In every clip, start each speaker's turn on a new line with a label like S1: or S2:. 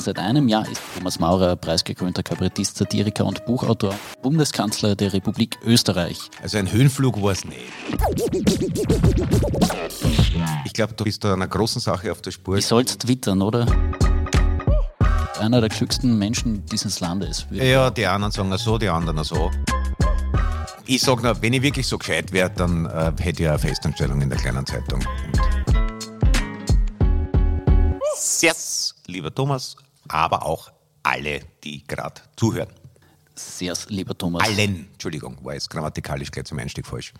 S1: Seit einem Jahr ist Thomas Maurer preisgekrönter Kabarettist, Satiriker und Buchautor, Bundeskanzler der Republik Österreich.
S2: Also ein Höhenflug war es nicht. Ich glaube, du bist da einer großen Sache auf der Spur.
S1: Ich soll's twittern, oder? Einer der klügsten Menschen dieses Landes.
S2: Ja, die einen sagen so, die anderen so. Ich sage nur, wenn ich wirklich so gescheit wäre, dann äh, hätte ich eine Festanstellung in der kleinen Zeitung. Servus, lieber Thomas, aber auch alle, die gerade zuhören.
S1: Sehr, lieber Thomas.
S2: Allen, Entschuldigung, war jetzt grammatikalisch gleich zum Einstieg falsch.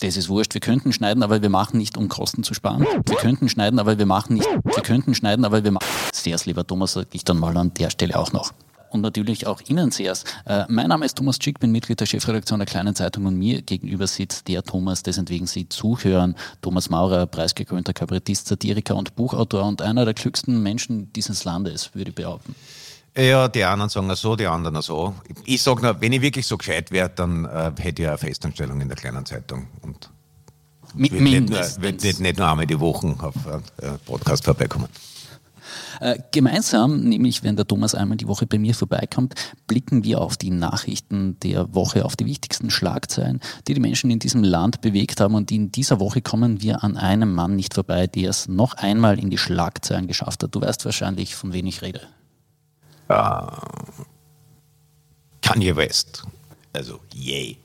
S1: Das ist wurscht. Wir könnten schneiden, aber wir machen nicht, um Kosten zu sparen. Wir könnten schneiden, aber wir machen nicht. Wir könnten schneiden, aber wir machen. Sehr, lieber Thomas, sage ich dann mal an der Stelle auch noch und natürlich auch Ihnen sehr. Äh, mein Name ist Thomas Schick, bin Mitglied der Chefredaktion der Kleinen Zeitung und mir gegenüber sitzt der Thomas, deswegen Sie zuhören. Thomas Maurer, preisgekrönter Kabarettist, Satiriker und Buchautor und einer der klügsten Menschen dieses Landes, würde ich behaupten.
S2: Ja, die einen sagen so, die anderen so. Ich sage nur, wenn ich wirklich so gescheit wäre, dann äh, hätte ich eine Festanstellung in der kleinen Zeitung. Und
S1: Mit
S2: nicht nur, nicht, nicht nur einmal die Woche auf äh, Podcast vorbeikommen.
S1: Äh, gemeinsam, nämlich wenn der Thomas einmal die Woche bei mir vorbeikommt, blicken wir auf die Nachrichten der Woche, auf die wichtigsten Schlagzeilen, die die Menschen in diesem Land bewegt haben. Und in dieser Woche kommen wir an einem Mann nicht vorbei, der es noch einmal in die Schlagzeilen geschafft hat. Du weißt wahrscheinlich, von wem ich rede.
S2: Uh, Kanye West. Also, yay.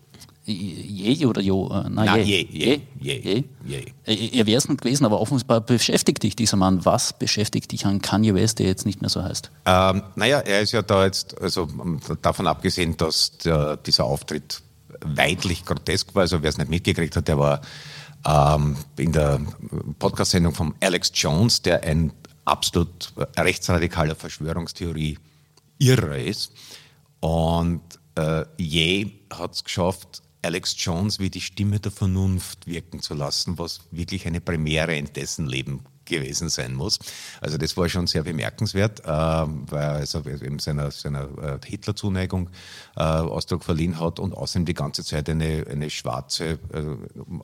S1: Je oder Jo?
S2: Äh, nein, Nein je. Je, je, je,
S1: je. Äh, er wäre es nicht gewesen, aber offenbar beschäftigt dich dieser Mann. Was beschäftigt dich an Kanye West, der jetzt nicht mehr so heißt?
S2: Ähm, naja, er ist ja da jetzt, also davon abgesehen, dass der, dieser Auftritt weidlich grotesk war, also wer es nicht mitgekriegt hat, der war ähm, in der Podcast-Sendung von Alex Jones, der ein absolut rechtsradikaler Verschwörungstheorie irre ist. Und äh, Je hat es geschafft, Alex Jones wie die Stimme der Vernunft wirken zu lassen, was wirklich eine Premiere in dessen Leben gewesen sein muss. Also das war schon sehr bemerkenswert, äh, weil er also eben seiner, seiner äh, Hitler-Zuneigung äh, Ausdruck verliehen hat und außerdem die ganze Zeit eine, eine schwarze, äh,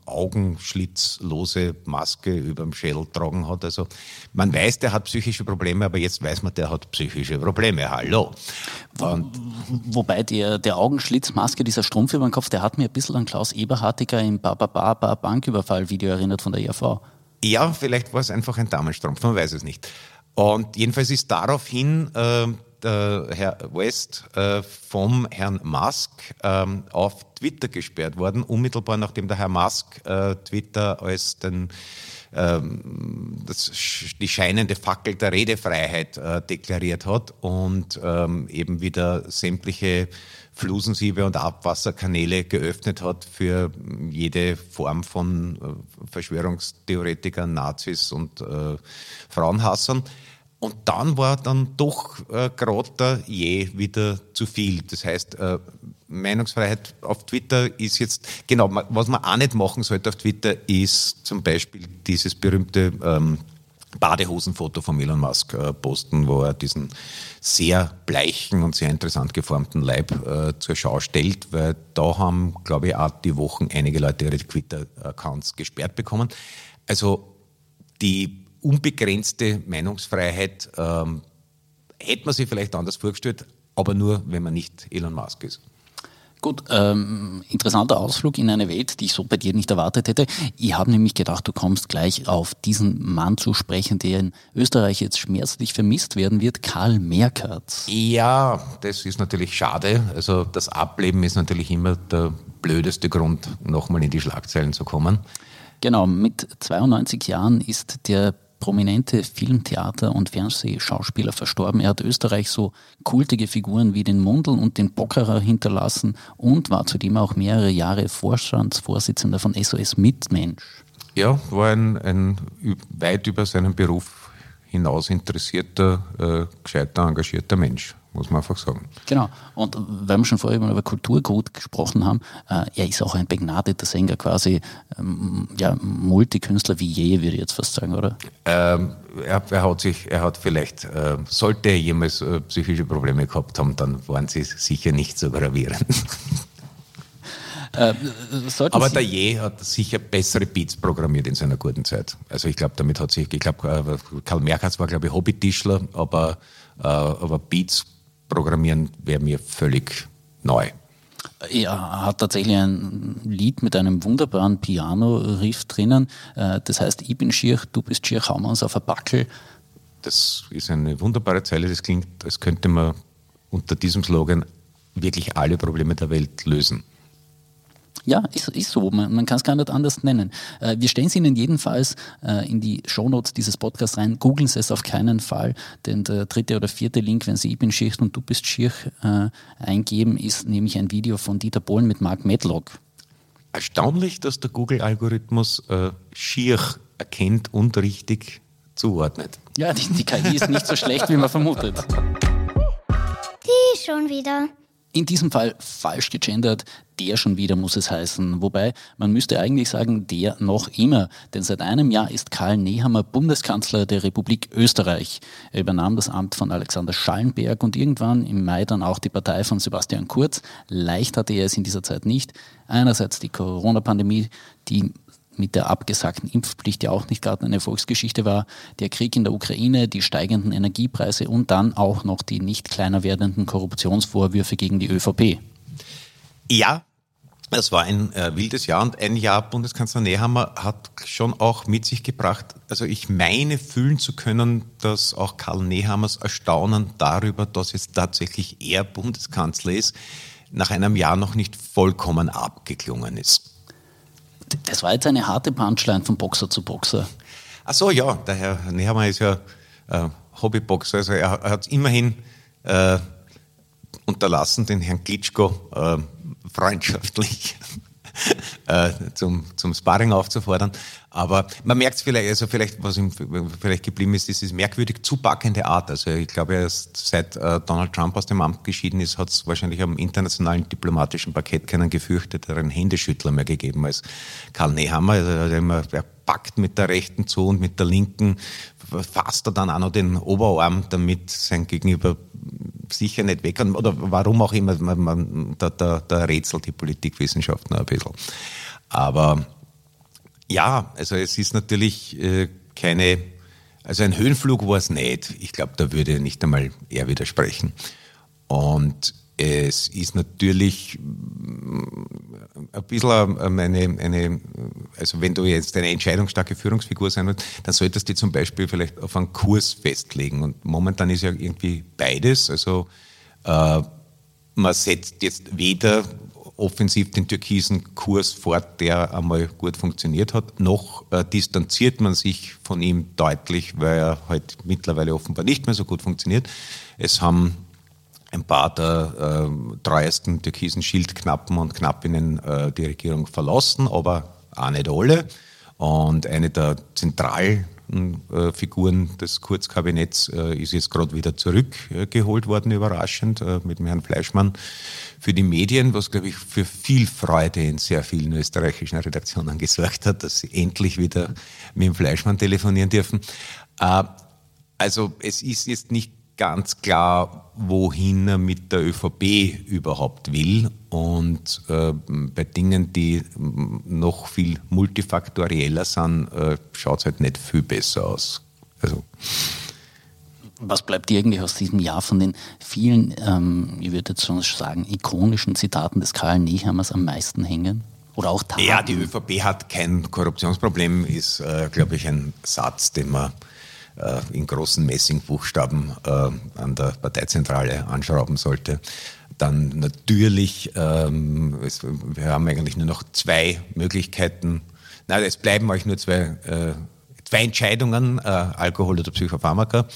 S2: augenschlitzlose Maske über dem Schädel tragen hat. Also man weiß, der hat psychische Probleme, aber jetzt weiß man, der hat psychische Probleme. Hallo.
S1: Und Wobei der, der Augenschlitzmaske, dieser Strumpf über den Kopf, der hat mir ein bisschen an Klaus Eberhartiger im Baba Banküberfall-Video erinnert von der IAV.
S2: Ja, vielleicht war es einfach ein Damenstrumpf, man weiß es nicht. Und jedenfalls ist daraufhin äh, Herr West äh, vom Herrn Musk ähm, auf Twitter gesperrt worden, unmittelbar nachdem der Herr Musk äh, Twitter als den ähm, das, die scheinende Fackel der Redefreiheit äh, deklariert hat und ähm, eben wieder sämtliche Flusensiebe und Abwasserkanäle geöffnet hat für jede Form von äh, Verschwörungstheoretikern, Nazis und äh, Frauenhassern. Und dann war dann doch äh, gerade je wieder zu viel. Das heißt, äh, Meinungsfreiheit auf Twitter ist jetzt, genau, was man auch nicht machen sollte auf Twitter, ist zum Beispiel dieses berühmte ähm, Badehosenfoto von Elon Musk äh, posten, wo er diesen sehr bleichen und sehr interessant geformten Leib äh, zur Schau stellt, weil da haben, glaube ich, auch die Wochen einige Leute ihre Twitter-Accounts gesperrt bekommen. Also die unbegrenzte Meinungsfreiheit ähm, hätte man sich vielleicht anders vorgestellt, aber nur, wenn man nicht Elon Musk ist.
S1: Gut, ähm, interessanter Ausflug in eine Welt, die ich so bei dir nicht erwartet hätte. Ich habe nämlich gedacht, du kommst gleich auf diesen Mann zu sprechen, der in Österreich jetzt schmerzlich vermisst werden wird, Karl Merkert.
S2: Ja, das ist natürlich schade. Also das Ableben ist natürlich immer der blödeste Grund, nochmal in die Schlagzeilen zu kommen.
S1: Genau, mit 92 Jahren ist der prominente Filmtheater- und Fernsehschauspieler verstorben. Er hat Österreich so kultige Figuren wie den Mundl und den Bockerer hinterlassen und war zudem auch mehrere Jahre Vorstandsvorsitzender von SOS Mitmensch.
S2: Ja, war ein, ein weit über seinen Beruf hinaus interessierter, äh, gescheiter, engagierter Mensch muss man einfach sagen.
S1: Genau. Und weil wir schon vorher über Kulturgut gesprochen haben, äh, er ist auch ein begnadeter Sänger, quasi ähm, ja, Multikünstler wie je, würde ich jetzt fast sagen, oder?
S2: Ähm, er, er, hat sich, er hat vielleicht, äh, sollte er jemals äh, psychische Probleme gehabt haben, dann waren sie sicher nicht so gravierend. Äh, Aber der Je hat sicher bessere Beats programmiert in seiner guten Zeit. Also ich glaube, damit hat sich, ich glaube, äh, Karl Merkatz war, glaube ich, Hobbytischler, aber, äh, aber Beats programmieren wäre mir völlig neu.
S1: Er hat tatsächlich ein Lied mit einem wunderbaren Piano-Riff drinnen. Äh, das heißt, ich bin schier, du bist schier, hauen wir uns auf ein Backel.
S2: Das ist eine wunderbare Zeile. Das klingt, als könnte man unter diesem Slogan wirklich alle Probleme der Welt lösen.
S1: Ja, ist, ist so. Man, man kann es gar nicht anders nennen. Äh, wir stellen es Ihnen jedenfalls äh, in die Shownotes dieses Podcasts rein. Googeln Sie es auf keinen Fall, denn der dritte oder vierte Link, wenn Sie Ich bin Schicht und Du bist Schirch äh, eingeben, ist nämlich ein Video von Dieter Bohlen mit Mark Medlock.
S2: Erstaunlich, dass der Google-Algorithmus äh, Schirch erkennt und richtig zuordnet.
S1: Ja, die, die KI ist nicht so schlecht, wie man vermutet.
S3: Die schon wieder
S1: in diesem Fall falsch gegendert, der schon wieder muss es heißen. Wobei man müsste eigentlich sagen, der noch immer. Denn seit einem Jahr ist Karl Nehammer Bundeskanzler der Republik Österreich. Er übernahm das Amt von Alexander Schallenberg und irgendwann im Mai dann auch die Partei von Sebastian Kurz. Leicht hatte er es in dieser Zeit nicht. Einerseits die Corona-Pandemie, die mit der abgesagten Impfpflicht ja auch nicht gerade eine Volksgeschichte war, der Krieg in der Ukraine, die steigenden Energiepreise und dann auch noch die nicht kleiner werdenden Korruptionsvorwürfe gegen die ÖVP.
S2: Ja, es war ein äh, wildes Jahr und ein Jahr Bundeskanzler Nehammer hat schon auch mit sich gebracht, also ich meine fühlen zu können, dass auch Karl Nehammers Erstaunen darüber, dass jetzt tatsächlich er Bundeskanzler ist, nach einem Jahr noch nicht vollkommen abgeklungen ist.
S1: Das war jetzt eine harte Punchline von Boxer zu Boxer.
S2: Ach so, ja, der Herr Nehammer ist ja äh, Hobbyboxer, also er, er hat immerhin äh, unterlassen, den Herrn Klitschko äh, freundschaftlich äh, zum, zum Sparring aufzufordern. Aber man merkt es vielleicht, also vielleicht, was ihm vielleicht geblieben ist, ist diese merkwürdig zupackende Art. Also ich glaube, erst seit äh, Donald Trump aus dem Amt geschieden ist, hat es wahrscheinlich am internationalen diplomatischen Parkett keinen gefürchteteren Händeschüttler mehr gegeben als Karl Nehammer. Also, er packt mit der rechten zu und mit der linken fasst er dann auch noch den Oberarm, damit sein Gegenüber sicher nicht weg kann. Oder warum auch immer, man, man, da, da, da rätselt die Politikwissenschaft noch ein bisschen. Aber ja, also es ist natürlich äh, keine, also ein Höhenflug war es nicht. Ich glaube, da würde nicht einmal er widersprechen. Und es ist natürlich mm, ein bisschen eine, eine, also wenn du jetzt eine entscheidungsstarke Führungsfigur sein willst, dann solltest du zum Beispiel vielleicht auf einen Kurs festlegen. Und momentan ist ja irgendwie beides. Also äh, man setzt jetzt weder offensiv den türkisen Kurs fort, der einmal gut funktioniert hat. Noch äh, distanziert man sich von ihm deutlich, weil er halt mittlerweile offenbar nicht mehr so gut funktioniert. Es haben ein paar der äh, treuesten türkisen Schildknappen und Knappinnen äh, die Regierung verlassen, aber auch nicht alle. Und eine der zentralen äh, Figuren des Kurzkabinetts äh, ist jetzt gerade wieder zurückgeholt worden, überraschend, äh, mit dem Herrn Fleischmann für die Medien, was, glaube ich, für viel Freude in sehr vielen österreichischen Redaktionen gesorgt hat, dass sie endlich wieder mit dem Fleischmann telefonieren dürfen. Also es ist jetzt nicht ganz klar, wohin er mit der ÖVP überhaupt will. Und äh, bei Dingen, die noch viel multifaktorieller sind, äh, schaut es halt nicht viel besser aus. Also.
S1: Was bleibt dir eigentlich aus diesem Jahr von den vielen, ähm, ich würde jetzt schon sagen, ikonischen Zitaten des Karl Nehammers am meisten hängen? Oder auch
S2: Taten? Ja, die ÖVP hat kein Korruptionsproblem, ist, äh, glaube ich, ein Satz, den man in großen Messingbuchstaben äh, an der Parteizentrale anschrauben sollte. Dann natürlich, ähm, es, wir haben eigentlich nur noch zwei Möglichkeiten. Nein, es bleiben euch nur zwei, äh, zwei Entscheidungen, äh, Alkohol oder Psychopharmaka.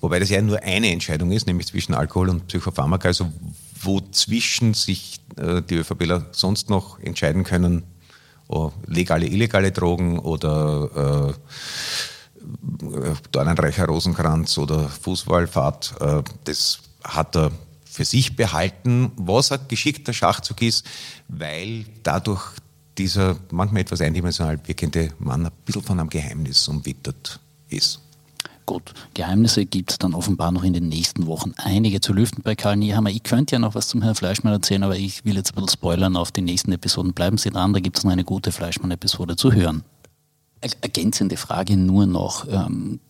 S2: Wobei das ja nur eine Entscheidung ist, nämlich zwischen Alkohol und Psychopharmaka. Also wozwischen sich äh, die ÖVPler sonst noch entscheiden können, oh, legale, illegale Drogen oder äh, Dornenreicher Rosenkranz oder Fußballfahrt, äh, das hat er für sich behalten, was ein geschickter Schachzug ist, weil dadurch dieser manchmal etwas eindimensional wirkende Mann ein bisschen von einem Geheimnis umwittert ist.
S1: Gut, Geheimnisse gibt es dann offenbar noch in den nächsten Wochen einige zu lüften bei Karl Niehammer. Ich könnte ja noch was zum Herrn Fleischmann erzählen, aber ich will jetzt ein bisschen spoilern auf die nächsten Episoden. Bleiben Sie dran, da gibt es noch eine gute Fleischmann-Episode zu hören. Ergänzende Frage nur noch. Ähm,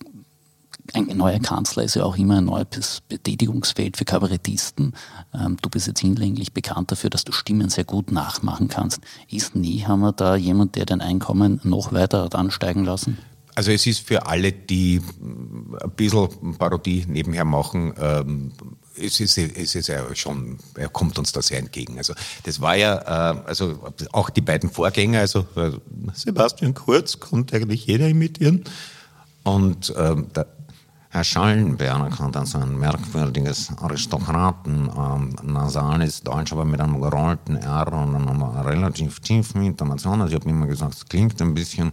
S1: ein neuer Kanzler ist ja auch immer ein neues Betätigungsfeld für Kabarettisten. Ähm, du bist jetzt hinlänglich bekannt dafür, dass du Stimmen sehr gut nachmachen kannst. Ist Niehammer da jemand, der dein Einkommen noch weiter hat ansteigen lassen?
S2: Also es ist für alle, die ein bisschen Parodie nebenher machen, ähm, es ist, es ist ja schon, er kommt uns da sehr entgegen. Also das war ja, äh, also auch die beiden Vorgänger, also äh, Sebastian Kurz konnte eigentlich jeder imitieren und ähm, der Herr Schallenberg hat also ein merkwürdiges Aristokraten, ähm, Deutsch, aber mit einem gerollten R und einem relativ tiefen Intonation. Also ich habe immer gesagt, es klingt ein bisschen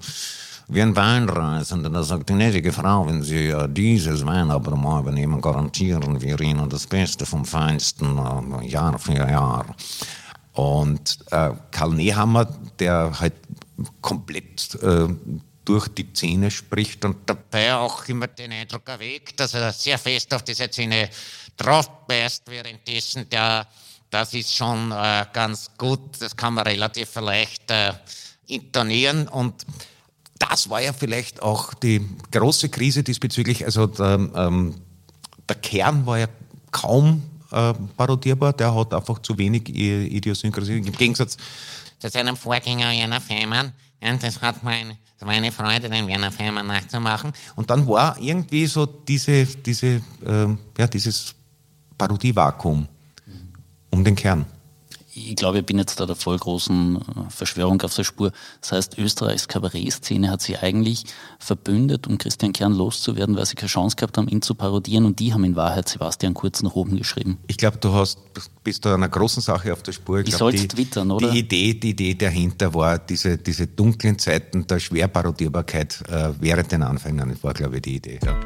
S2: wie ein Weinreisender, der sagt, gnädige Frau, wenn Sie äh, dieses Weinabonnement übernehmen, garantieren wir Ihnen das Beste vom Feinsten äh, Jahr für Jahr. Und äh, Karl Nehammer, der halt komplett äh, durch die Zähne spricht und dabei auch immer den Eindruck erweckt, dass er sehr fest auf diese Zähne drauf beißt, währenddessen der, das ist schon äh, ganz gut, das kann man relativ leicht äh, intonieren. Und das war ja vielleicht auch die große Krise diesbezüglich. Also der, ähm, der Kern war ja kaum äh, parodierbar, der hat einfach zu wenig Idiosynkrasie. Im Gegensatz zu seinem Vorgänger Jana Fehmarn. Das hat mein, das war eine Freude, den Werner Fehmarn nachzumachen. Und dann war irgendwie so diese, diese, äh, ja, dieses Parodievakuum um den Kern
S1: ich glaube, ich bin jetzt da der voll großen äh, Verschwörung auf der Spur. Das heißt, Österreichs Kabarettszene hat sich eigentlich verbündet, um Christian Kern loszuwerden, weil sie keine Chance gehabt haben, ihn zu parodieren und die haben in Wahrheit Sebastian Kurz nach oben geschrieben.
S2: Ich glaube, du hast, bist da einer großen Sache auf der Spur.
S1: Ich, ich sollte twittern, oder?
S2: Die Idee, die Idee dahinter war, diese, diese dunklen Zeiten der Schwerparodierbarkeit äh, während den Anfängen, das war, glaube ich, die Idee. Ja.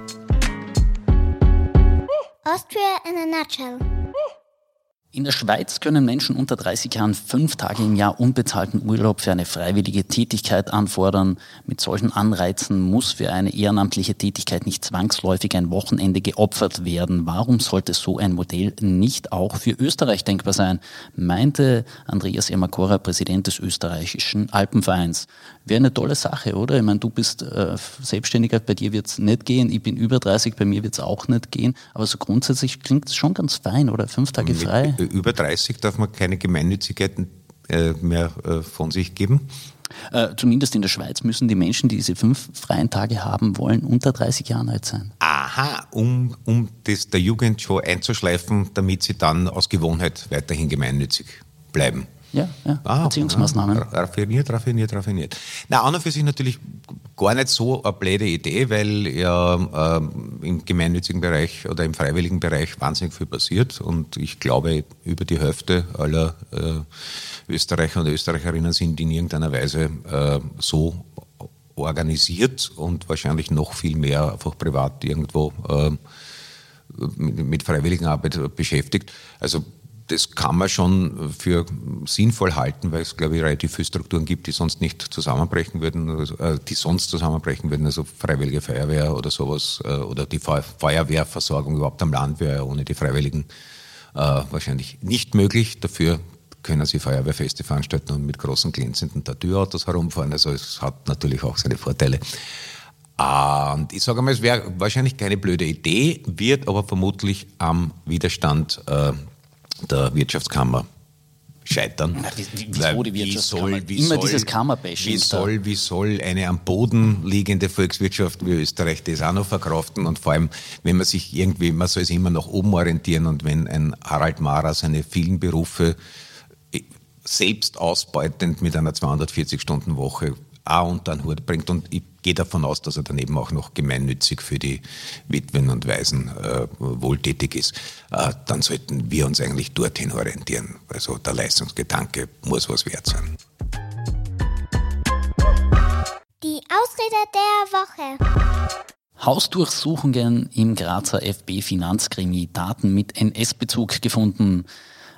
S3: Austria in a nutshell.
S1: In der Schweiz können Menschen unter 30 Jahren fünf Tage im Jahr unbezahlten Urlaub für eine freiwillige Tätigkeit anfordern. Mit solchen Anreizen muss für eine ehrenamtliche Tätigkeit nicht zwangsläufig ein Wochenende geopfert werden. Warum sollte so ein Modell nicht auch für Österreich denkbar sein? Meinte Andreas Emakora, Präsident des österreichischen Alpenvereins. Wäre eine tolle Sache, oder? Ich meine, du bist äh, Selbstständiger, bei dir wird es nicht gehen. Ich bin über 30, bei mir wird es auch nicht gehen. Aber so grundsätzlich klingt es schon ganz fein, oder? Fünf Tage frei
S2: über 30 darf man keine Gemeinnützigkeiten äh, mehr äh, von sich geben.
S1: Äh, zumindest in der Schweiz müssen die Menschen, die diese fünf freien Tage haben wollen, unter 30 Jahren alt sein.
S2: Aha, um, um das der Jugend schon einzuschleifen, damit sie dann aus Gewohnheit weiterhin gemeinnützig bleiben.
S1: Ja, ja. Ah, Erziehungsmaßnahmen.
S2: Raffiniert, raffiniert, raffiniert. Na, an und für sich natürlich gar nicht so eine blöde Idee, weil ja äh, im gemeinnützigen Bereich oder im freiwilligen Bereich wahnsinnig viel passiert und ich glaube, über die Hälfte aller äh, Österreicher und Österreicherinnen sind in irgendeiner Weise äh, so organisiert und wahrscheinlich noch viel mehr einfach privat irgendwo äh, mit, mit Freiwilligenarbeit beschäftigt. Also das kann man schon für sinnvoll halten, weil es, glaube ich, relativ viele Strukturen gibt, die sonst nicht zusammenbrechen würden, also, äh, die sonst zusammenbrechen würden, also Freiwillige Feuerwehr oder sowas, äh, oder die Feuerwehrversorgung überhaupt am Land wäre ohne die Freiwilligen äh, wahrscheinlich nicht möglich. Dafür können sie Feuerwehrfeste veranstalten und mit großen glänzenden Tattooautos herumfahren. Also es hat natürlich auch seine Vorteile. Und ich sage mal, es wäre wahrscheinlich keine blöde Idee, wird aber vermutlich am Widerstand äh, der Wirtschaftskammer scheitern.
S1: Na, wie, wie, die Wirtschaftskammer? Wie soll, wie Immer soll, dieses Kammerbashing.
S2: Wie soll, wie soll eine am Boden liegende Volkswirtschaft wie Österreich das auch noch verkraften? Und vor allem, wenn man sich irgendwie, man soll sich immer nach oben orientieren und wenn ein Harald Mara seine vielen Berufe selbst ausbeutend mit einer 240-Stunden-Woche auch unter den Hut bringt. Und ich gehe davon aus, dass er daneben auch noch gemeinnützig für die Witwen und Waisen äh, wohltätig ist. Äh, dann sollten wir uns eigentlich dorthin orientieren. Also der Leistungsgedanke muss was wert sein.
S3: Die Ausrede der Woche.
S1: Hausdurchsuchungen im Grazer FB Finanzkrimi, Daten mit NS-Bezug gefunden.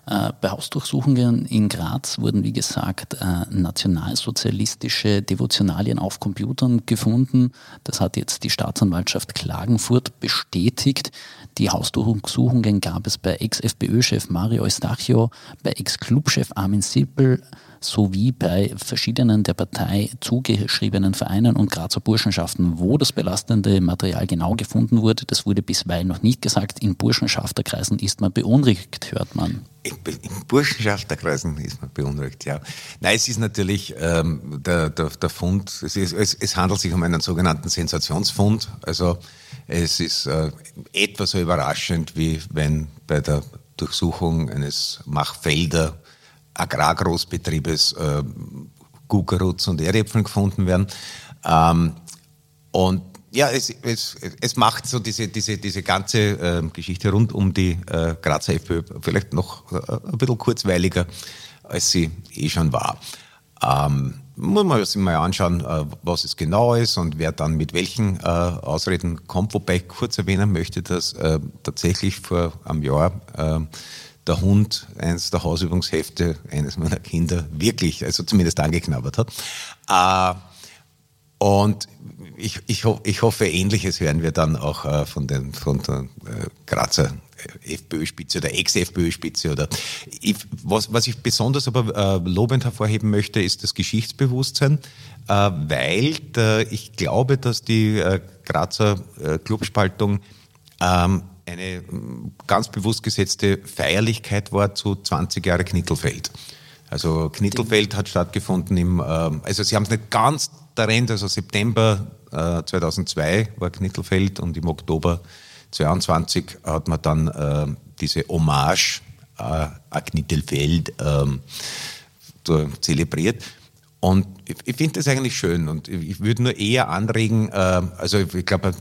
S1: Äh, bei Hausdurchsuchungen in Graz wurden, wie gesagt, äh, nationalsozialistische Devotionalien auf Computern gefunden. Das hat jetzt die Staatsanwaltschaft Klagenfurt bestätigt. Die Hausdurchsuchungen gab es bei Ex-FPÖ-Chef Mario Eustachio, bei Ex-Clubchef Armin Sippel, sowie bei verschiedenen der Partei zugeschriebenen Vereinen und Grazer Burschenschaften, wo das belastende Material genau gefunden wurde. Das wurde bisweilen noch nicht gesagt. In Burschenschafterkreisen ist man beunruhigt, hört man.
S2: In, in Burschenschafterkreisen ist man beunruhigt, ja. Nein, es ist natürlich ähm, der, der, der Fund, es, ist, es, es, handelt sich um einen sogenannten Sensationsfund. Also es ist äh, etwa so überraschend, wie wenn bei der Durchsuchung eines Machfelder Agrargroßbetriebes äh, Gugeruts und Erdäpfeln gefunden werden. Ähm, und ja, es, es, es macht so diese, diese, diese ganze äh, Geschichte rund um die äh, Grazer FPÖ vielleicht noch äh, ein bisschen kurzweiliger, als sie eh schon war. Ähm, muss man sich mal anschauen, äh, was es genau ist und wer dann mit welchen äh, Ausreden kommt. Wobei ich kurz erwähnen möchte, dass äh, tatsächlich vor einem Jahr äh, der Hund eines der Hausübungshefte eines meiner Kinder wirklich, also zumindest angeknabbert hat. Äh, und ich, ich, ho ich hoffe, Ähnliches hören wir dann auch äh, von, den, von der äh, Grazer FPÖ-Spitze oder Ex-FPÖ-Spitze. was, was ich besonders aber äh, lobend hervorheben möchte, ist das Geschichtsbewusstsein, äh, weil der, ich glaube, dass die äh, Grazer äh, Clubspaltung ähm, eine ganz bewusst gesetzte Feierlichkeit war zu 20 Jahre Knittelfeld. Also Knittelfeld hat stattgefunden im, äh, also sie haben es nicht ganz darin, also September äh, 2002 war Knittelfeld und im Oktober 22 hat man dann äh, diese Hommage äh, an Knittelfeld ähm, zelebriert. Und ich, ich finde das eigentlich schön und ich würde nur eher anregen, äh, also ich glaube,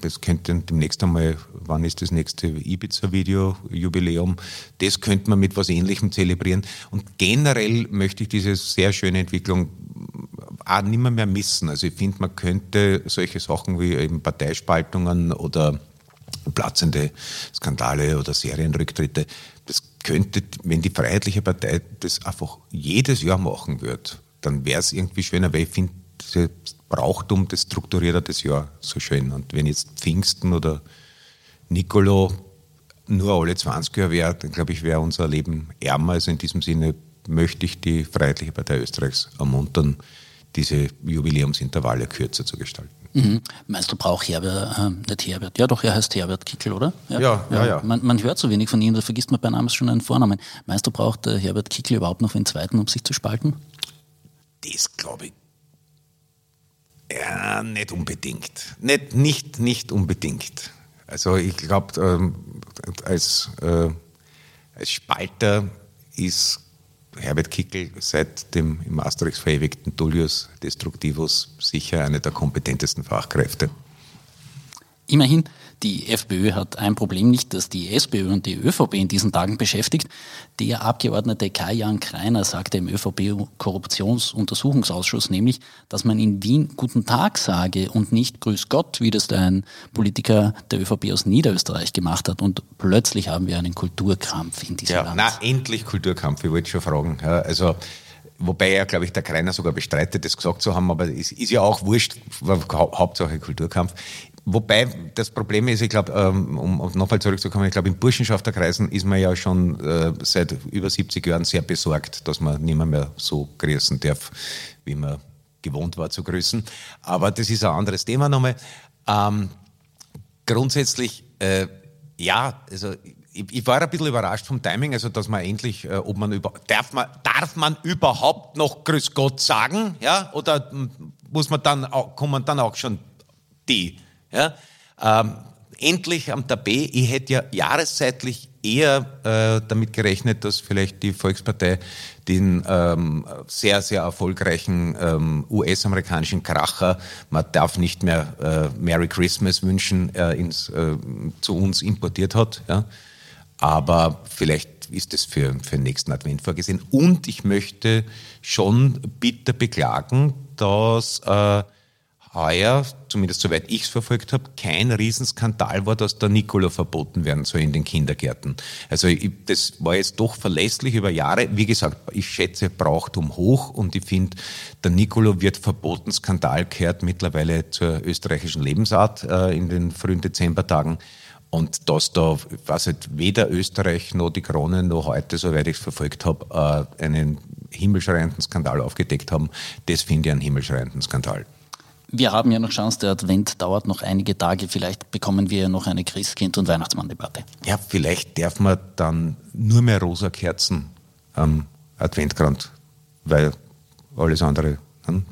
S2: das könnte demnächst einmal, wann ist das nächste Ibiza-Video-Jubiläum, das könnte man mit was Ähnlichem zelebrieren. Und generell möchte ich diese sehr schöne Entwicklung auch nimmer mehr missen. Also ich finde, man könnte solche Sachen wie eben Parteispaltungen oder platzende Skandale oder Serienrücktritte, das könnte, wenn die Freiheitliche Partei das einfach jedes Jahr machen würde, dann wäre es irgendwie schöner, weil ich finde, Brauchtum, das strukturiert das Jahr so schön. Und wenn jetzt Pfingsten oder Nicolo nur alle 20 Jahre wäre, dann glaube ich, wäre unser Leben ärmer. Also in diesem Sinne möchte ich die Freiheitliche Partei Österreichs ermuntern, diese Jubiläumsintervalle kürzer zu gestalten.
S1: Mhm. Meinst du, braucht Herbert, äh, nicht Herbert, ja doch, er heißt Herbert Kickel, oder?
S2: Ja, ja, ja. ja.
S1: Man, man, hört so wenig von ihm, da vergisst man bei Namen schon einen Vornamen. Meinst du, braucht äh, Herbert Kickel überhaupt noch einen zweiten, um sich zu spalten?
S2: Das glaube ich. Ja, nicht unbedingt. Nicht, nicht, nicht unbedingt. Also ich glaube, ähm, als, äh, als Spalter ist Herbert Kickel seit dem im Asterix verewigten Tullius Destructivus sicher einer der kompetentesten Fachkräfte.
S1: Immerhin, die FPÖ hat ein Problem nicht, das die SPÖ und die ÖVP in diesen Tagen beschäftigt. Der Abgeordnete Kai-Jan Kreiner sagte im ÖVP-Korruptionsuntersuchungsausschuss nämlich, dass man in Wien Guten Tag sage und nicht Grüß Gott, wie das ein Politiker der ÖVP aus Niederösterreich gemacht hat. Und plötzlich haben wir einen Kulturkampf in diesem ja, Land.
S2: Na, endlich Kulturkampf, ich wollte schon fragen. Also Wobei ja, glaube ich, der Kreiner sogar bestreitet, das gesagt zu haben, aber es ist ja auch wurscht, Hauptsache Kulturkampf. Wobei das Problem ist, ich glaube, ähm, um nochmal zurückzukommen, ich glaube, in Burschenschafterkreisen ist man ja schon äh, seit über 70 Jahren sehr besorgt, dass man niemand mehr so grüßen darf, wie man gewohnt war zu grüßen. Aber das ist ein anderes Thema nochmal. Ähm, grundsätzlich, äh, ja, also ich, war ein bisschen überrascht vom Timing, also dass man endlich, äh, ob man über, darf man, darf man überhaupt noch Grüß Gott sagen, ja, oder muss man dann, auch, kommen dann auch schon die? Ja? Ähm, endlich am Tapet. Ich hätte ja jahreszeitlich eher äh, damit gerechnet, dass vielleicht die Volkspartei den ähm, sehr, sehr erfolgreichen ähm, US-amerikanischen Kracher, man darf nicht mehr äh, Merry Christmas wünschen, äh, ins, äh, zu uns importiert hat. Ja? Aber vielleicht ist es für, für den nächsten Advent vorgesehen. Und ich möchte schon bitter beklagen, dass äh, heuer, zumindest soweit ich es verfolgt habe, kein Riesenskandal war, dass der Nicolo verboten werden soll in den Kindergärten. Also ich, das war jetzt doch verlässlich über Jahre. Wie gesagt, ich schätze Brauchtum hoch und ich finde, der Nicolo wird verboten. Skandal gehört mittlerweile zur österreichischen Lebensart äh, in den frühen Dezembertagen. Und dass da, ich weiß weder Österreich noch die Krone noch heute, soweit ich es verfolgt habe, äh, einen himmelschreienden Skandal aufgedeckt haben, das finde ich einen himmelschreienden Skandal.
S1: Wir haben ja noch Chance, der Advent dauert noch einige Tage. Vielleicht bekommen wir ja noch eine Christkind- und Weihnachtsmann-Debatte.
S2: Ja, vielleicht darf man dann nur mehr rosa Kerzen am Adventkranz, weil alles andere, hm,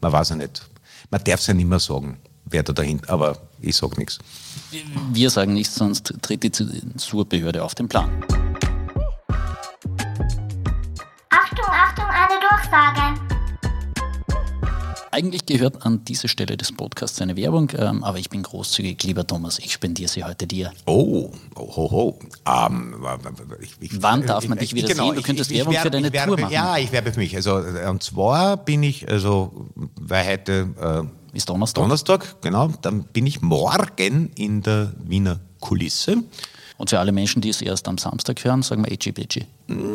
S2: man weiß ja nicht. Man darf es ja nicht mehr sagen, wer da dahinter, aber ich sage nichts.
S1: Wir sagen nichts, sonst tritt die Zensurbehörde auf den Plan. Eigentlich gehört an dieser Stelle des Podcasts eine Werbung, ähm, aber ich bin großzügig, lieber Thomas. Ich spendiere sie heute dir.
S2: Oh, oh, ho, ho. Ähm,
S1: ich, ich, Wann darf man dich wieder genau, sehen? Du könntest Werbung
S2: werbe,
S1: für deine
S2: werbe,
S1: Tour machen.
S2: Ja, ich werbe für mich. Also, äh, und zwar bin ich, also, weil heute
S1: äh, ist Donnerstag.
S2: Donnerstag, genau. Dann bin ich morgen in der Wiener Kulisse.
S1: Und für alle Menschen, die es erst am Samstag hören, sagen wir EGBG.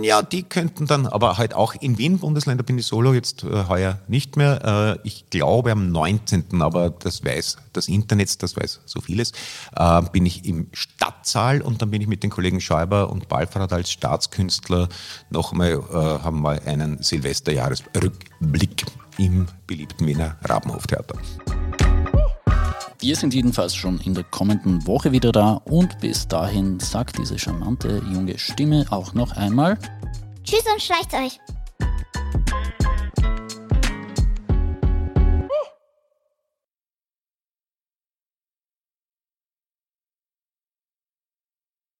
S2: Ja, die könnten dann, aber halt auch in Wien, Bundesländer bin ich solo, jetzt äh, heuer nicht mehr. Äh, ich glaube am 19., aber das weiß das Internet, das weiß so vieles, äh, bin ich im Stadtsaal und dann bin ich mit den Kollegen Schäuber und Balfrat als Staatskünstler nochmal, äh, haben mal einen Silvesterjahresrückblick im beliebten Wiener Rabenhoftheater.
S1: Wir sind jedenfalls schon in der kommenden Woche wieder da und bis dahin sagt diese charmante junge Stimme auch noch einmal
S3: Tschüss und schleicht euch.